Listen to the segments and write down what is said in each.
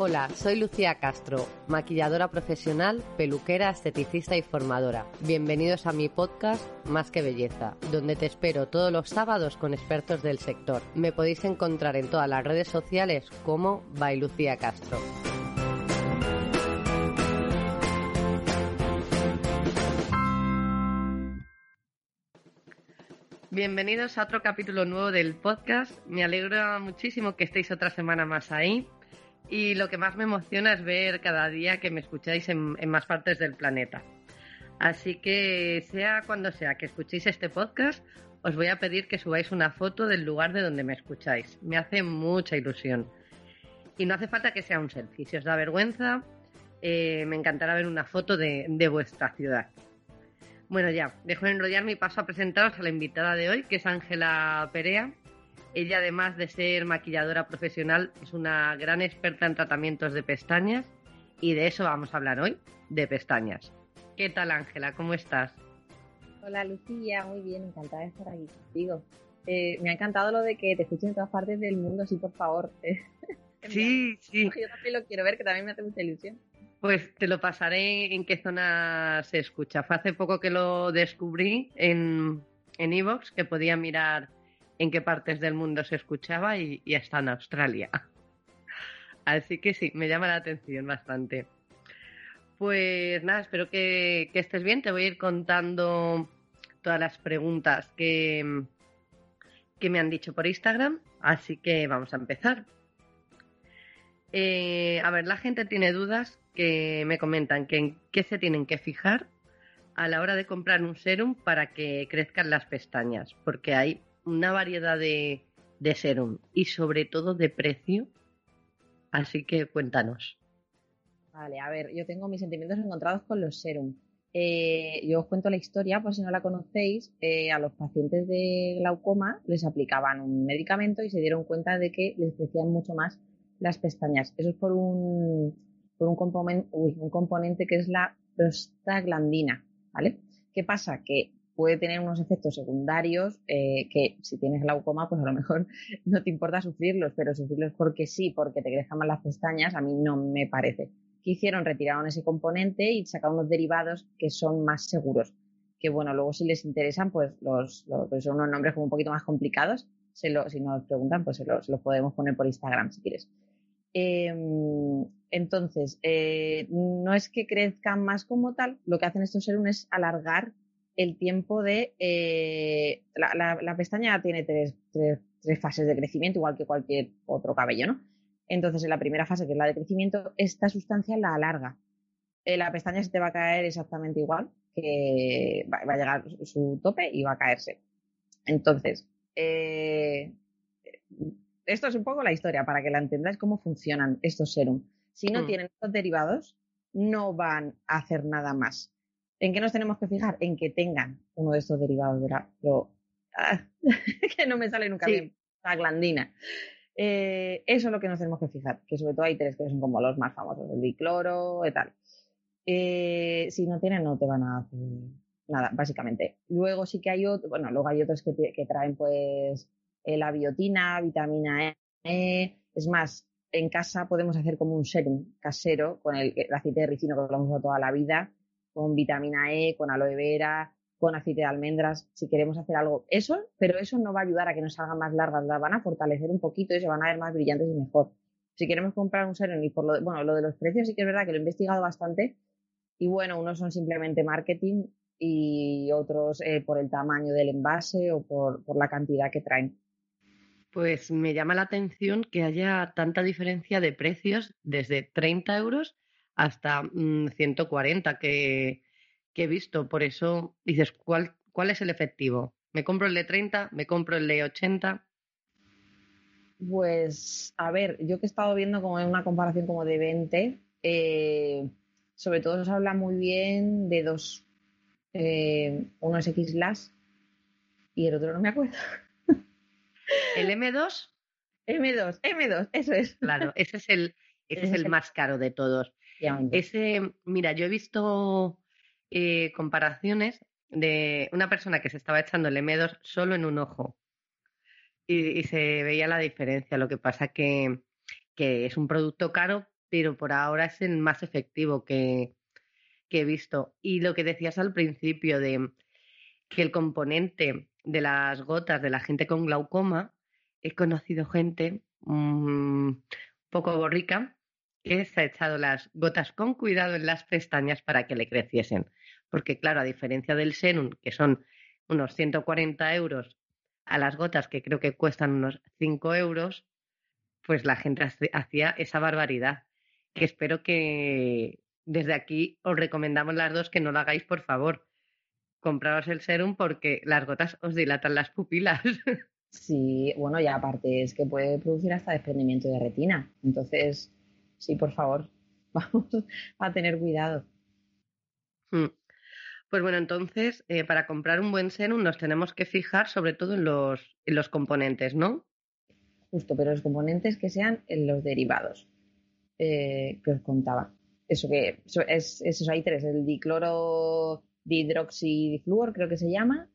Hola, soy Lucía Castro, maquilladora profesional, peluquera, esteticista y formadora. Bienvenidos a mi podcast Más que Belleza, donde te espero todos los sábados con expertos del sector. Me podéis encontrar en todas las redes sociales como by Lucía Castro. Bienvenidos a otro capítulo nuevo del podcast. Me alegra muchísimo que estéis otra semana más ahí. Y lo que más me emociona es ver cada día que me escucháis en, más partes del planeta. Así que sea cuando sea que escuchéis este podcast, os voy a pedir que subáis una foto del lugar de donde me escucháis. Me hace mucha ilusión. Y no hace falta que sea un selfie. Si os da vergüenza, eh, me encantará ver una foto de, vuestra ciudad. Bueno, ya, dejo de enrollarme y paso a presentaros a la invitada de hoy, que es Ángela Perea. Ella, además de ser maquilladora profesional, es una gran experta en tratamientos de pestañas y de eso vamos a hablar hoy, de pestañas. ¿Qué tal, Ángela? ¿Cómo estás? Hola, Lucía. Muy bien, encantada de estar aquí contigo. Eh, me ha encantado lo de que te escuchen en todas partes del mundo, sí, por favor. sí, sí. Yo también lo quiero ver, que también me hace mucha ilusión. Pues te lo pasaré en qué zona se escucha. Fue hace poco que lo descubrí en Evox, que podía mirar en qué partes del mundo se escuchaba y, está en Australia. Así que sí, me llama la atención bastante. Pues nada, espero que, estés bien. Te voy a ir contando todas las preguntas que, que me han dicho por Instagram. Así que vamos a empezar. Eh, a ver, la gente tiene dudas que me comentan que en qué se tienen que fijar a la hora de comprar un serum para que crezcan las pestañas, porque hay una variedad de, serum y sobre todo de precio. Así que cuéntanos. Vale, a ver, yo tengo mis sentimientos encontrados con los serum. Eh, yo os cuento la historia, por si no la conocéis. Eh, a los pacientes de glaucoma les aplicaban un medicamento y se dieron cuenta de que les crecían mucho más las pestañas. Eso es por un, por un, componente, un componente que es la prostaglandina, ¿vale? ¿Qué pasa? Que puede tener unos efectos secundarios eh, que si tienes glaucoma, pues a lo mejor no te importa sufrirlos, pero sufrirlos porque sí, porque te crezcan más las pestañas, a mí no me parece. ¿Qué hicieron? Retiraron ese componente y sacaron unos derivados que son más seguros. Que bueno, luego si les interesan, pues los, pues son unos nombres como un poquito más complicados. Se lo, si nos preguntan, pues se, los podemos poner por Instagram si quieres. Em, entonces, eh, no es que crezcan más como tal, lo que hacen estos serum es alargar el tiempo de... Eh, la, pestaña tiene tres, fases de crecimiento, igual que cualquier otro cabello, ¿no? Entonces, en la primera fase, que es la de crecimiento, esta sustancia la alarga. Eh, la pestaña se te va a caer exactamente igual, que va, a llegar su tope y va a caerse. Entonces, eh, esto es un poco la historia, para que la entendáis cómo funcionan estos serum. Si no mm. tienen estos derivados, no van a hacer nada más. ¿En qué nos tenemos que fijar? En que tengan uno de estos derivados de la ah, que no me sale nunca bien, la glandina. Eh, eso es lo que nos tenemos que fijar, que sobre todo hay tres que son como los más famosos, el dicloro y tal. Eh, si no tienen, no te van a hacer nada, básicamente. Luego sí que hay otros, bueno, luego hay otros que, que traen pues eh, la biotina, vitamina E. Es más, en casa podemos hacer como un serum casero con el, el aceite de ricino que lo hemos usado toda la vida con vitamina E, con aloe vera, con aceite de almendras, si queremos hacer algo. Eso, pero eso no va a ayudar a que nos salgan más largas, las van a fortalecer un poquito y se van a ver más brillantes y mejor. Si queremos comprar un serum y por lo de, bueno, lo de los precios sí que es verdad que lo he investigado bastante y bueno, unos son simplemente marketing y otros eh, por el tamaño del envase o por, por la cantidad que traen. Pues me llama la atención que haya tanta diferencia de precios desde 30 euros hasta 140 mm, que, he visto. Por eso dices, ¿cuál, ¿cuál es el efectivo? ¿Me compro el de 30? ¿Me compro el de 80? Pues, a ver, yo que he estado viendo como en una comparación como de 20, eh, sobre todo se habla muy bien de dos. Eh, uno es X-Las y el otro no me acuerdo. ¿El M2? M2, M2, eso es. Claro, ese es el, ese es el más caro de todos. Ese, mira, yo he visto eh, comparaciones de una persona que se estaba echando el M2 solo en un ojo y, se veía la diferencia. Lo que pasa que, que es un producto caro, pero por ahora es el más efectivo que, que he visto. Y lo que decías al principio de que el componente de las gotas de la gente con glaucoma, he conocido gente un mm, poco borrica que se ha echado las gotas con cuidado en las pestañas para que le creciesen. Porque claro, a diferencia del Serum, que son unos 140 euros a las gotas que creo que cuestan unos 5 euros, pues la gente hacía esa barbaridad. Que espero que desde aquí os recomendamos las dos que no lo hagáis, por favor. Compraos el serum porque las gotas os dilatan las pupilas. Sí, bueno, y aparte es que puede producir hasta desprendimiento de retina. Entonces, sí, por favor, vamos a tener cuidado. Hmm. Pues bueno, entonces, eh, para comprar un buen serum nos tenemos que fijar sobre todo en los, en los componentes, ¿no? Justo, pero los componentes que sean en los derivados eh, que os contaba. Eso que es, eso, hay tres, el dicloro dihidroxidifluor creo que se llama,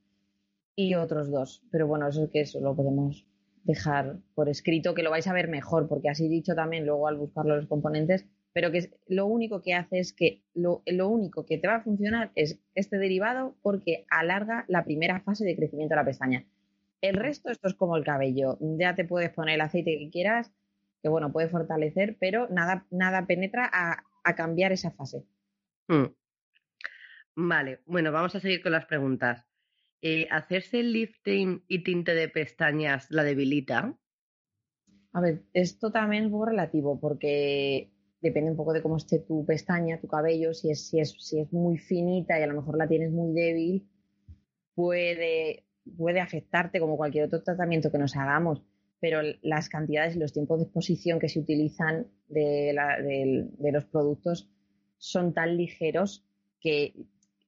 y otros dos. Pero bueno, eso es que eso lo podemos dejar por escrito, que lo vais a ver mejor, porque así dicho también luego al buscar los componentes pero que lo único que hace es que lo, único que te va a funcionar es este derivado porque alarga la primera fase de crecimiento de la pestaña. El resto, esto es como el cabello. Ya te puedes poner el aceite que quieras, que bueno, puede fortalecer, pero nada, nada penetra a, cambiar esa fase. Hmm. Vale, bueno, vamos a seguir con las preguntas. Eh, ¿Hacerse lifting y tinte de pestañas la debilita? A ver, esto también es muy relativo porque depende un poco de cómo esté tu pestaña, tu cabello, si es, muy finita y a lo mejor la tienes muy débil, puede, afectarte como cualquier otro tratamiento que nos hagamos, pero las cantidades y los tiempos de exposición que se utilizan de los productos son tan ligeros que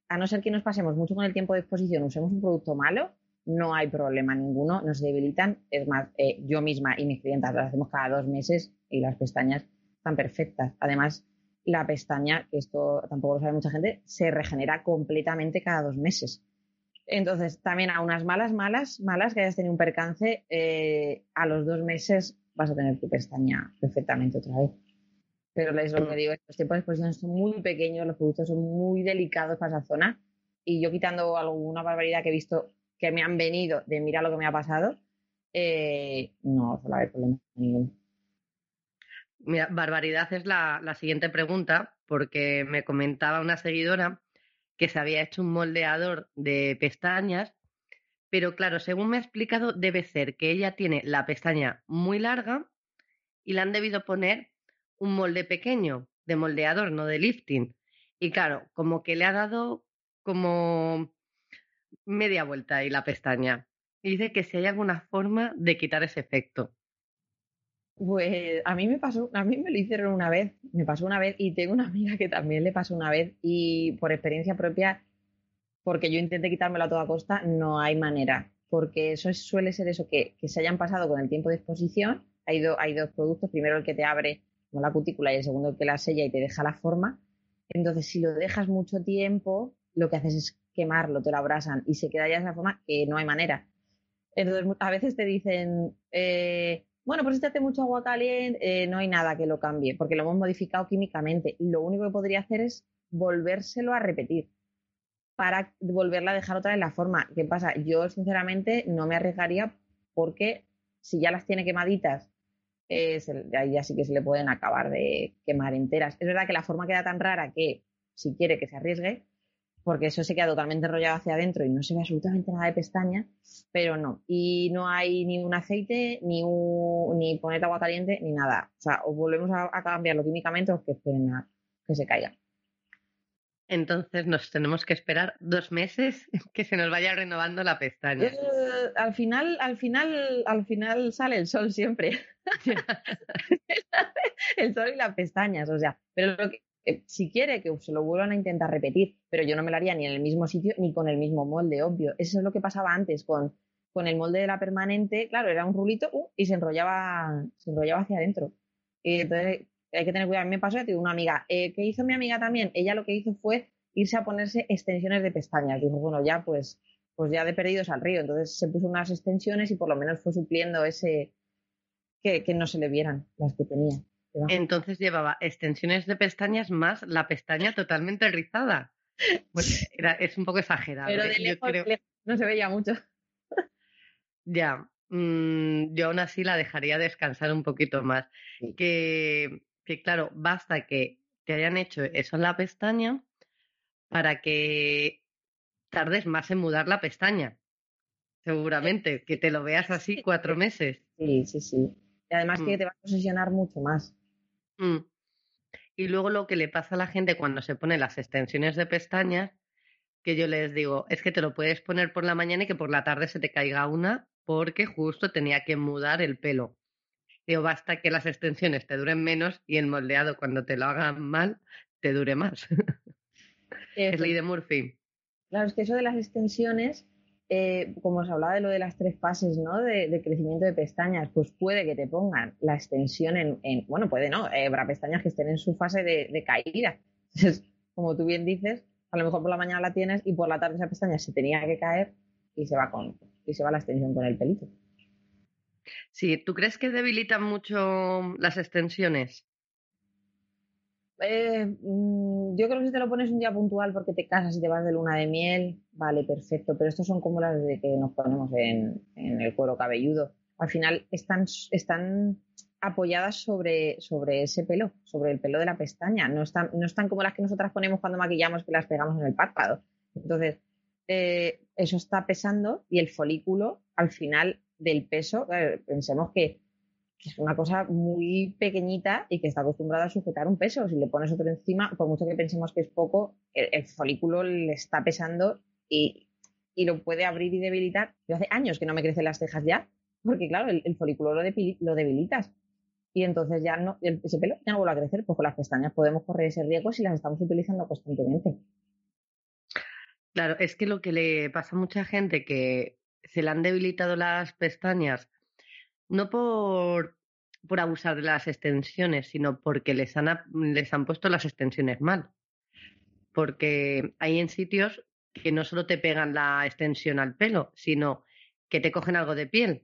a no ser que nos pasemos mucho con el tiempo de exposición, usemos un producto malo, no hay problema ninguno, nos debilitan. Es más, eh, yo misma y mis clientas lo hacemos cada dos meses y las pestañas tan perfectas. Además, la pestaña, que esto tampoco lo sabe mucha gente, se regenera completamente cada dos meses. Entonces, también a unas malas, malas, malas que hayas tenido un percance, eh, a los dos meses vas a tener tu pestaña perfectamente otra vez. Pero es lo que digo, los tiempos de exposición son muy pequeños, los productos son muy delicados para esa zona. Y yo quitando alguna barbaridad que he visto que me han venido de mira lo que me ha pasado, eh, no suele haber problema ninguno. Mira, barbaridad es la, siguiente pregunta, porque me comentaba una seguidora que se había hecho un moldeador de pestañas, pero claro, según me ha explicado, debe ser que ella tiene la pestaña muy larga y le han debido poner un molde pequeño de moldeador, no de lifting. Y claro, como que le ha dado como media vuelta ahí la pestaña. Y dice que si hay alguna forma de quitar ese efecto. Pues a mí me pasó, a mí me lo hicieron una vez, me pasó una vez y tengo una amiga que también le pasó una vez y por experiencia propia, porque yo intenté quitármelo a toda costa, no hay manera, porque eso suele ser eso, que, se hayan pasado con el tiempo de exposición, hay, hay dos productos, primero el que te abre la cutícula y el segundo que la sella y te deja la forma, entonces si lo dejas mucho tiempo, lo que haces es quemarlo, te lo abrasan y se queda ya esa forma que no hay manera. Entonces a veces te dicen... Eh, bueno, pues si hace mucho agua caliente, eh, no hay nada que lo cambie, porque lo hemos modificado químicamente. Lo único que podría hacer es volvérselo a repetir para volverla a dejar otra vez la forma. ¿Qué pasa? Yo, sinceramente, no me arriesgaría porque si ya las tiene quemaditas, eh, ahí ya sí que se le pueden acabar de quemar enteras. Es verdad que la forma queda tan rara que si quiere que se arriesgue, porque eso se queda totalmente enrollado hacia adentro y no se ve absolutamente nada de pestaña, pero no. Y no hay ni un aceite, ni, un, ni poner agua caliente, ni nada. O sea, o volvemos a, cambiarlo químicamente o que esperen a que se caiga. Entonces nos tenemos que esperar dos meses que se nos vaya renovando la pestaña. Eh, al final, al final, al final sale el sol siempre. el sol y las pestañas, o sea, pero lo que, eh, si quiere que se lo vuelvan a intentar repetir, pero yo no me lo haría ni en el mismo sitio ni con el mismo molde, obvio. Eso es lo que pasaba antes con, con el molde de la permanente, claro, era un rulito uh, y se enrollaba, se enrollaba hacia adentro. Y entonces hay que tener cuidado. A mí me pasó, tengo una amiga, eh, ¿qué hizo mi amiga también? Ella lo que hizo fue irse a ponerse extensiones de pestañas. Dijo, bueno, ya pues, pues ya de perdidos al río. Entonces se puso unas extensiones y por lo menos fue supliendo ese que, que no se le vieran las que tenía. Entonces llevaba extensiones de pestañas más la pestaña totalmente rizada. Pues era, es un poco exagerado. Pero ¿eh? de lejos, no se veía mucho. Ya, mm, yo aún así la dejaría descansar un poquito más. Que, que claro, basta que te hayan hecho eso en la pestaña para que tardes más en mudar la pestaña. Seguramente, que te lo veas así cuatro meses. Sí, sí, sí. Y además que mm. te va a posicionar mucho más. Mm. Y luego lo que le pasa a la gente cuando se pone las extensiones de pestañas, que yo les digo, es que te lo puedes poner por la mañana y que por la tarde se te caiga una porque justo tenía que mudar el pelo. Digo, basta que las extensiones te duren menos y el moldeado cuando te lo hagan mal te dure más. es ley de Murphy. Claro, es que eso de las extensiones eh, como os hablaba de lo de las tres fases ¿no? de, crecimiento de pestañas, pues puede que te pongan la extensión en, bueno, puede no, eh, habrá pestañas que estén en su fase de, caída. Entonces, como tú bien dices, a lo mejor por la mañana la tienes y por la tarde esa pestaña se tenía que caer y se va con y se va la extensión con el pelito. Sí, ¿tú crees que debilitan mucho las extensiones? Eh, mm, yo creo que si te lo pones un día puntual porque te casas y te vas de luna de miel, vale, perfecto, pero estos son como las de que nos ponemos en, el cuero cabelludo. Al final están, apoyadas sobre, ese pelo, sobre el pelo de la pestaña. No están, no están como las que nosotras ponemos cuando maquillamos que las pegamos en el párpado. Entonces, eh, eso está pesando y el folículo, al final del peso, pensemos que es una cosa muy pequeñita y que está acostumbrada a sujetar un peso. Si le pones otro encima, por mucho que pensemos que es poco, el, folículo le está pesando y, lo puede abrir y debilitar. Yo hace años que no me crecen las cejas ya, porque claro, el, folículo lo, lo, debilitas. Y entonces ya no, ese pelo ya no vuelve a crecer, pues con las pestañas podemos correr ese riesgo si las estamos utilizando constantemente. Claro, es que lo que le pasa a mucha gente que se le han debilitado las pestañas no por, por abusar de las extensiones, sino porque les han, les han puesto las extensiones mal. Porque hay en sitios que no solo te pegan la extensión al pelo, sino que te cogen algo de piel.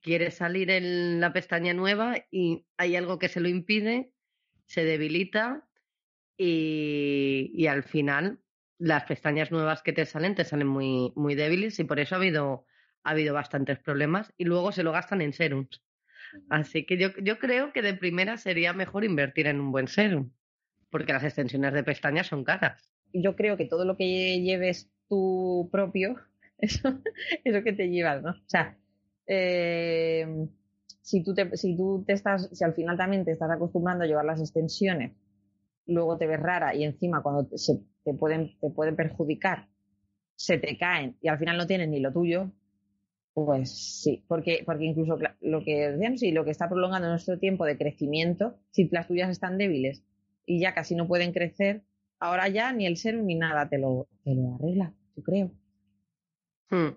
Quieres salir en la pestaña nueva y hay algo que se lo impide, se debilita y, y al final las pestañas nuevas que te salen te salen muy, muy débiles y por eso ha habido ha habido bastantes problemas y luego se lo gastan en serums. Así que yo, yo creo que de primera sería mejor invertir en un buen serum, porque las extensiones de pestañas son caras. Yo creo que todo lo que lleves tú propio, eso, eso que te llevas, ¿no? O sea, eh, si tú te, si tú te estás, si al final también te estás acostumbrando a llevar las extensiones, luego te ves rara y encima cuando se, te pueden, te pueden perjudicar, se te caen y al final no tienes ni lo tuyo, pues sí, porque, porque incluso lo que decían, sí, lo que está prolongando nuestro tiempo de crecimiento, si las tuyas están débiles y ya casi no pueden crecer, ahora ya ni el ser ni nada te lo, te lo arregla, yo creo. Hmm.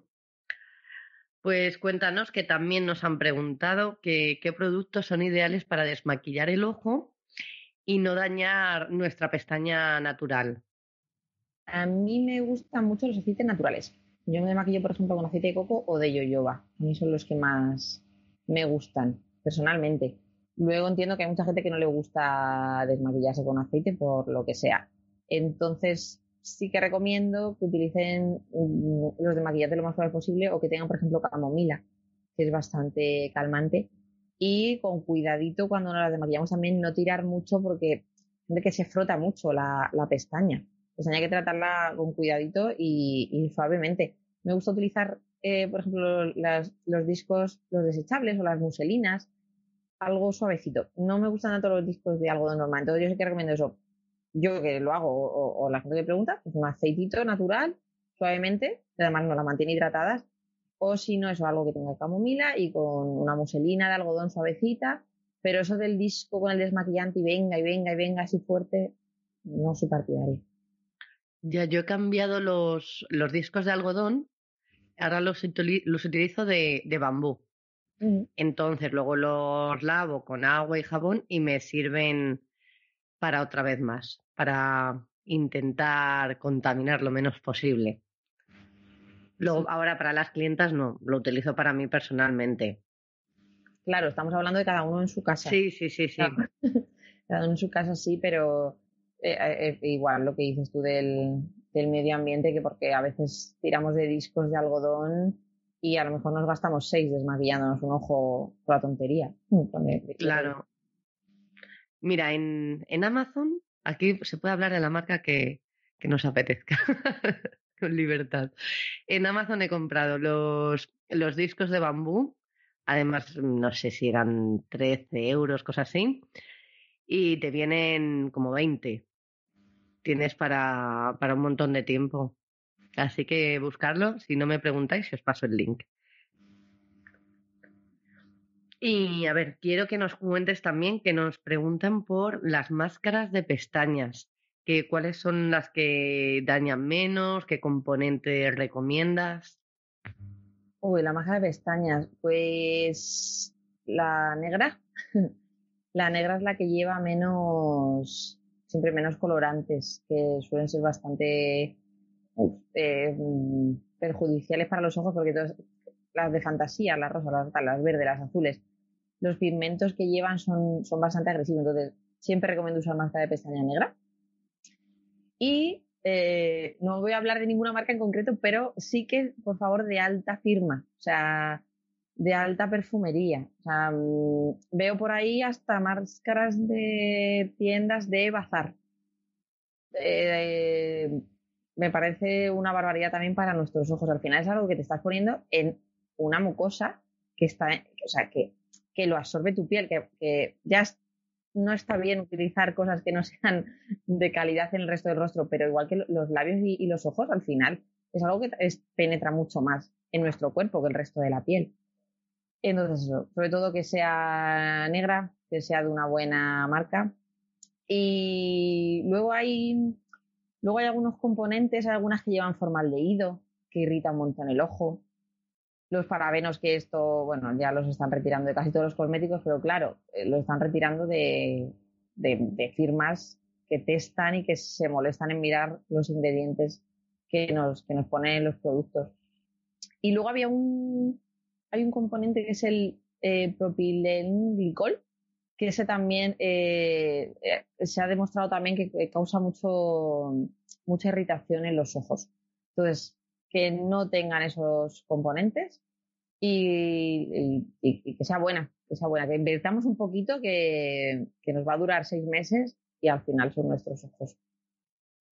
Pues cuéntanos que también nos han preguntado qué productos son ideales para desmaquillar el ojo y no dañar nuestra pestaña natural. A mí me gustan mucho los aceites naturales. Yo me maquillo, por ejemplo, con aceite de coco o de yoyoba. A mí son los que más me gustan, personalmente. Luego entiendo que hay mucha gente que no le gusta desmaquillarse con aceite por lo que sea. Entonces, sí que recomiendo que utilicen mm, los de lo más suave posible o que tengan, por ejemplo, camomila, que es bastante calmante. Y con cuidadito cuando nos las desmaquillamos también no tirar mucho porque que se frota mucho la pestaña. Pues hay que tratarla con cuidadito y, suavemente. Me gusta utilizar, eh, por ejemplo, los discos, los desechables o las muselinas, algo suavecito. No me gustan tanto los discos de algodón normal. Entonces yo sí que recomiendo eso. yo que lo hago, o, la gente que pregunta, pues un aceitito natural, suavemente, además no la mantiene hidratadas, o si no, eso algo que tenga camomila y con una muselina de algodón suavecita, pero eso del disco con el desmaquillante y venga y venga y venga así fuerte, no soy partidario. Ya, yo he cambiado los, los discos de algodón, ahora los, los utilizo de, de bambú. Entonces luego los lavo con agua y jabón y me sirven para otra vez más, para intentar contaminar lo menos posible. Luego, ahora para las clientas no, lo utilizo para mí personalmente. Claro, estamos hablando de cada uno en su casa. Sí, sí, sí, sí. Cada uno en su casa sí, pero eh, eh, igual lo que dices tú del, del medio ambiente, que porque a veces tiramos de discos de algodón y a lo mejor nos gastamos seis desmaquillándonos un ojo por la tontería. Claro. Mira, en, en Amazon, aquí se puede hablar de la marca que, que nos apetezca, con libertad. En Amazon he comprado los, los discos de bambú, además no sé si eran 13 euros, cosas así, y te vienen como 20. Tienes para, para un montón de tiempo. Así que buscarlo, si no me preguntáis, os paso el link. Y a ver, quiero que nos cuentes también que nos preguntan por las máscaras de pestañas, que cuáles son las que dañan menos, qué componentes recomiendas. Uy, la máscara de pestañas, pues la negra. la negra es la que lleva menos, siempre menos colorantes, que suelen ser bastante eh, perjudiciales para los ojos porque todas, las de fantasía, las rosas, las, las verdes, las azules, los pigmentos que llevan son, son bastante agresivos. Entonces, siempre recomiendo usar máscara de pestaña negra. Y eh, no voy a hablar de ninguna marca en concreto, pero sí que, por favor, de alta firma, o sea, de alta perfumería. O sea, mm, veo por ahí hasta máscaras de tiendas de bazar. Eh, me parece una barbaridad también para nuestros ojos. Al final es algo que te estás poniendo en una mucosa que está, o sea, que, que lo absorbe tu piel, que, ya no está bien utilizar cosas que no sean de calidad en el resto del rostro, pero igual que los labios y, los ojos, al final es algo que penetra mucho más en nuestro cuerpo que el resto de la piel. Entonces, eso, sobre todo que sea negra, que sea de una buena marca. Y luego hay Luego hay algunos componentes, hay algunas que llevan formaldehído, que irritan un montón el ojo. Los parabenos, que esto, bueno, ya los están retirando de casi todos los cosméticos, pero claro, eh, lo están retirando de, firmas que testan y que se molestan en mirar los ingredientes que nos, que nos ponen los productos. Y luego había un, hay un componente que es el eh, propilenglicol, que ese también eh, eh, se ha demostrado también que causa mucho, mucha irritación en los ojos. Entonces, que no tengan esos componentes y, que sea buena, que sea buena, que invertamos un poquito que, que nos va a durar seis meses y al final son nuestros ojos.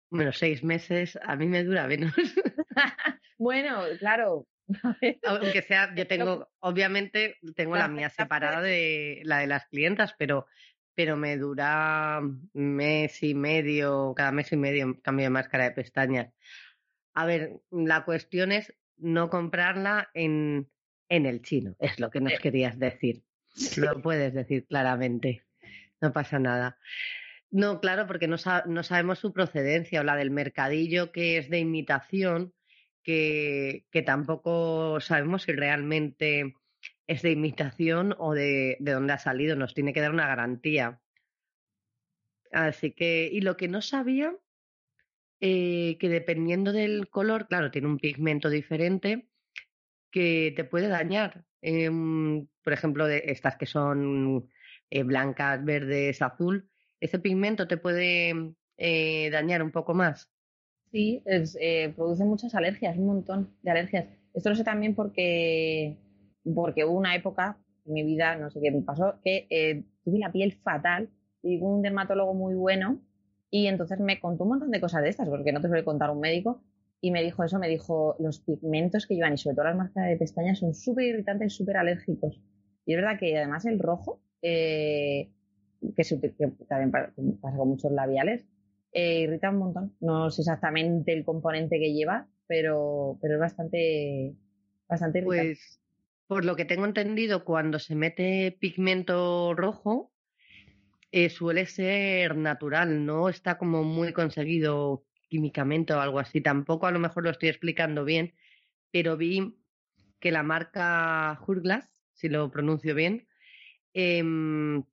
Bueno, seis meses a mí me dura menos. bueno, claro, Aunque sea, yo tengo, obviamente, tengo la mía separada de la de las clientas, pero, pero me dura mes y medio, cada mes y medio cambio de máscara de pestañas. A ver, la cuestión es no comprarla en, en el chino, es lo que nos querías decir. Lo puedes decir claramente, no pasa nada. No, claro, porque no, no sabemos su procedencia o la del mercadillo que es de imitación que, tampoco sabemos si realmente es de imitación o de, de dónde ha salido. Nos tiene que dar una garantía. Así que, y lo que no sabía, eh, que dependiendo del color, claro, tiene un pigmento diferente que te puede dañar. Em, por ejemplo, de estas que son eh, blancas, verdes, azul, ese pigmento te puede eh, dañar un poco más. Sí, eh, produce muchas alergias, un montón de alergias. Esto lo sé también porque, porque hubo una época en mi vida, no sé qué me pasó, que eh, tuve la piel fatal y un dermatólogo muy bueno y entonces me contó un montón de cosas de estas, porque no te suele contar un médico, y me dijo eso, me dijo, los pigmentos que llevan y sobre todo las marcas de pestañas son súper irritantes, súper alérgicos. Y es verdad que además el rojo, eh, que, también pasa con muchos labiales, Eh, irrita un montón. No sé exactamente el componente que lleva, pero, pero es bastante, bastante irritante. Pues, por lo que tengo entendido, cuando se mete pigmento rojo, eh, suele ser natural, no está como muy conseguido químicamente o algo así. Tampoco a lo mejor lo estoy explicando bien, pero vi que la marca Hurglass, si lo pronuncio bien, em,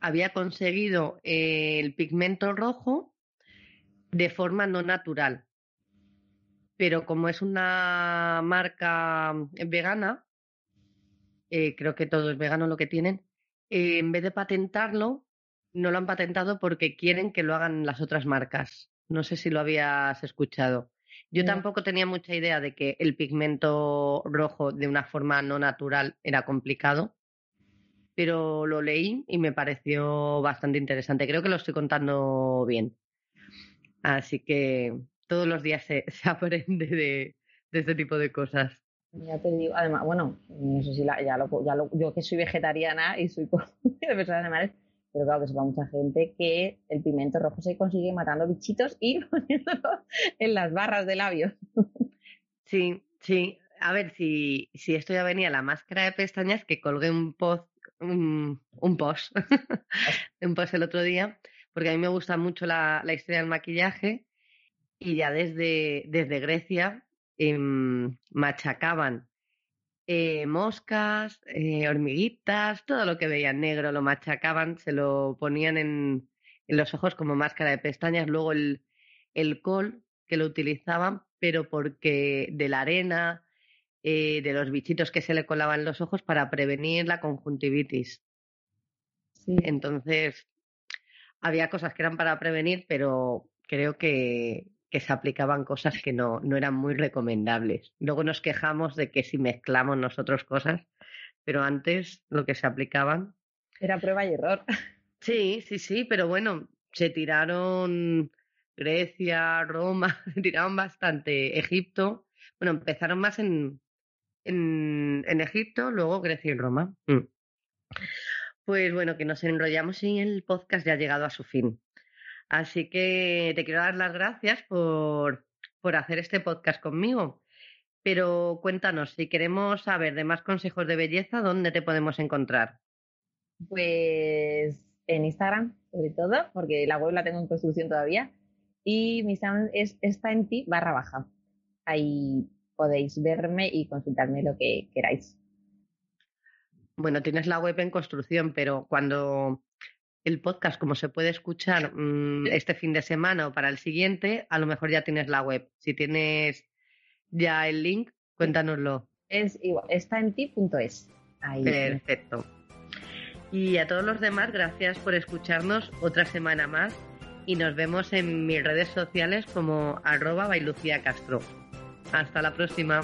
había conseguido el pigmento rojo de forma no natural. Pero como es una marca vegana, eh, creo que todo es vegano lo que tienen, eh, en vez de patentarlo, no lo han patentado porque quieren que lo hagan las otras marcas. No sé si lo habías escuchado. Yo tampoco tenía mucha idea de que el pigmento rojo de una forma no natural era complicado, pero lo leí y me pareció bastante interesante. Creo que lo estoy contando bien. Así que todos los días se, aprende de, este tipo de cosas. Ya te digo, además, bueno, no sé si ya, lo, ya lo, yo que soy vegetariana y soy de personas animales, pero claro que sepa mucha gente que el pimiento rojo se consigue matando bichitos y poniéndolo en las barras de labios. Sí, sí. A ver, si, si esto ya venía la máscara de pestañas, que colgué un post, un, post, un post el otro día, porque a mí me gusta mucho la, historia del maquillaje y ya desde, desde Grecia em, machacaban eh, moscas, eh, hormiguitas, todo lo que veían negro lo machacaban, se lo ponían en, los ojos como máscara de pestañas, luego el, el col que lo utilizaban, pero porque de la arena, eh, de los bichitos que se le colaban en los ojos para prevenir la conjuntivitis. Entonces, había cosas que eran para prevenir, pero creo que, que se aplicaban cosas que no, no eran muy recomendables. Luego nos quejamos de que si mezclamos nosotros cosas, pero antes lo que se aplicaban. Era prueba y error. Sí, sí, sí, pero bueno, se tiraron Grecia, Roma, se tiraron bastante. Egipto, bueno, empezaron más en, en, en Egipto, luego Grecia y Roma. Mm. Pues bueno, que nos enrollamos y el podcast ya ha llegado a su fin. Así que te quiero dar las gracias por, por hacer este podcast conmigo. Pero cuéntanos, si queremos saber de más consejos de belleza, ¿dónde te podemos encontrar? Pues en Instagram, sobre todo, porque la web la tengo en construcción todavía. Y mi Instagram es está en ti barra baja. Ahí podéis verme y consultarme lo que queráis. Bueno, tienes la web en construcción, pero cuando el podcast, como se puede escuchar mm, este fin de semana o para el siguiente, a lo mejor ya tienes la web. Si tienes ya el link, cuéntanoslo. Es igual, está en ti.es. Perfecto. Y a todos los demás, gracias por escucharnos otra semana más y nos vemos en mis redes sociales como arroba bailucía Castro. Hasta la próxima.